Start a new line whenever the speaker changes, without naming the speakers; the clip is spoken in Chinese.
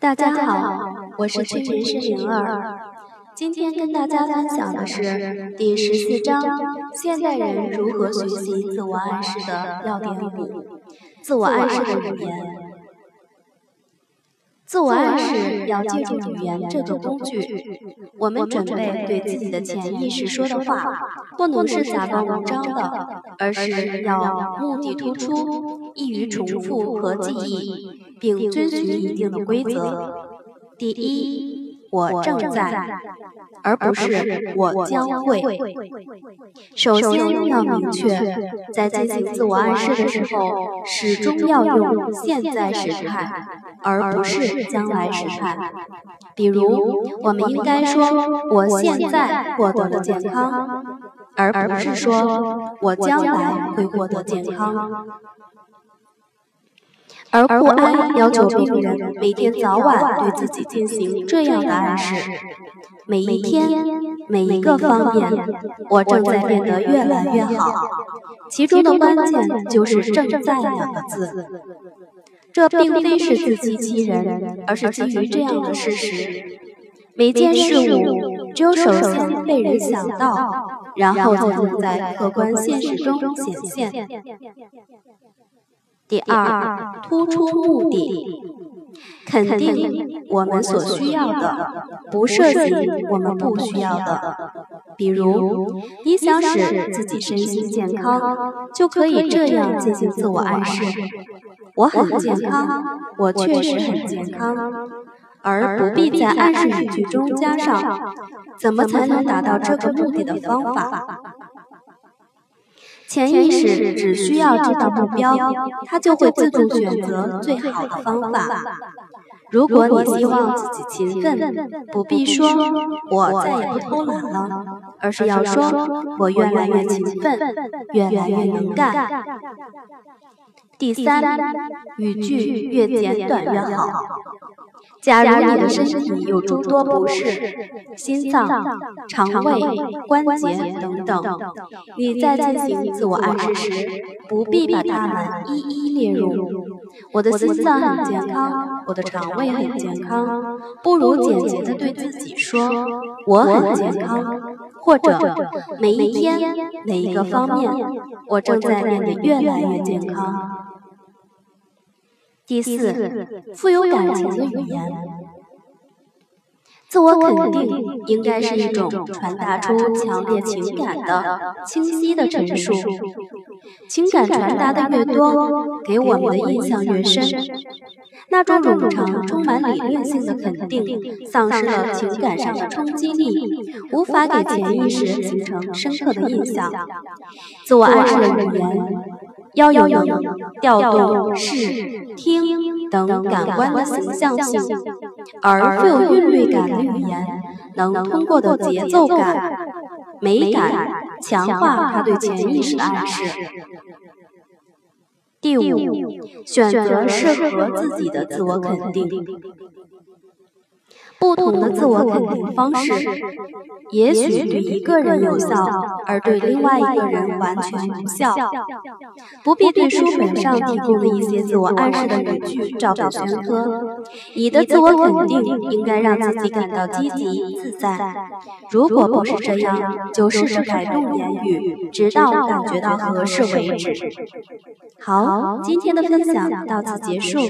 大家好，我是催眠师灵儿。今天跟大家分享的是第十四章：现代人如何学习自我暗示的要点五。自我暗示的语言。自我暗示要借助语言这个工具。我们准备对自己的潜意识说的话，不能是假装文章的，而是要目的突出、易于重复和记忆，并遵循一定的规则。第一。我正在，而不是我将会。首先要明确，在进行自我暗示的时候，始终要用现在时态，而不是将来时态。比如，我们应该说“我现在获得了健康”，而不是说“我将来会获得健康”。而不安要求病人每天早晚对自己进行这样的暗示：每一天，每一个方面，我正在变得越来越好。其中的关键就是“正在”两个字。这并非是自欺欺人，而是基于这样的事实：每件事物只有首先被人想到，然后才能在客观现实中显现。第二，突出目的，肯定我们所需要的，不涉及我们不需要的。比如，你想使自己身心健康，就可以这样进行自我暗示：我很健康，我确实很健康，而不必在暗示语句中加上怎么才能达到这个目的的方法。潜意识只需要知道目标，它就会自动选择最好的方法。如果你希望自己勤奋，不必说“我再也不偷懒了”，而是要说“我越来越勤奋，越来越能干”。第三，语句越简短越好。假如你的身体有诸多不适，心脏、肠胃、关节等等，你在进行自我暗示时，不必把它们一一列入。我的心脏很健康，我的肠胃很健康，不如简洁的对自己说：“我很健康。”或者每一天、每一个方面，我正在变得越来越健康。第四，富有感情的语言。自我肯定应该是一种传达出强烈情感的清晰的陈述。情感传达的越多，给我们的印象越深。那种冗长、充满理论性的肯定，丧失了情感上的冲击力，无法给潜意识形成深刻的印象。自我暗示的语言。要有调动视、听等感官的形象性，而富有韵律感的语言，能通过的节奏感、美感，强化他对潜意识的暗示。第五，选择适合自己的自我肯定。不同的自我肯定方式，也许对一个人有效，而对另外一个人完全无效。不必对书本上提供的一些自我暗示的语句照本宣科。你的自我肯定应该让自己感到积极自在。如果不是这样，就试试改动言语，直到感觉到合适为止。好，今天的分享到此结束。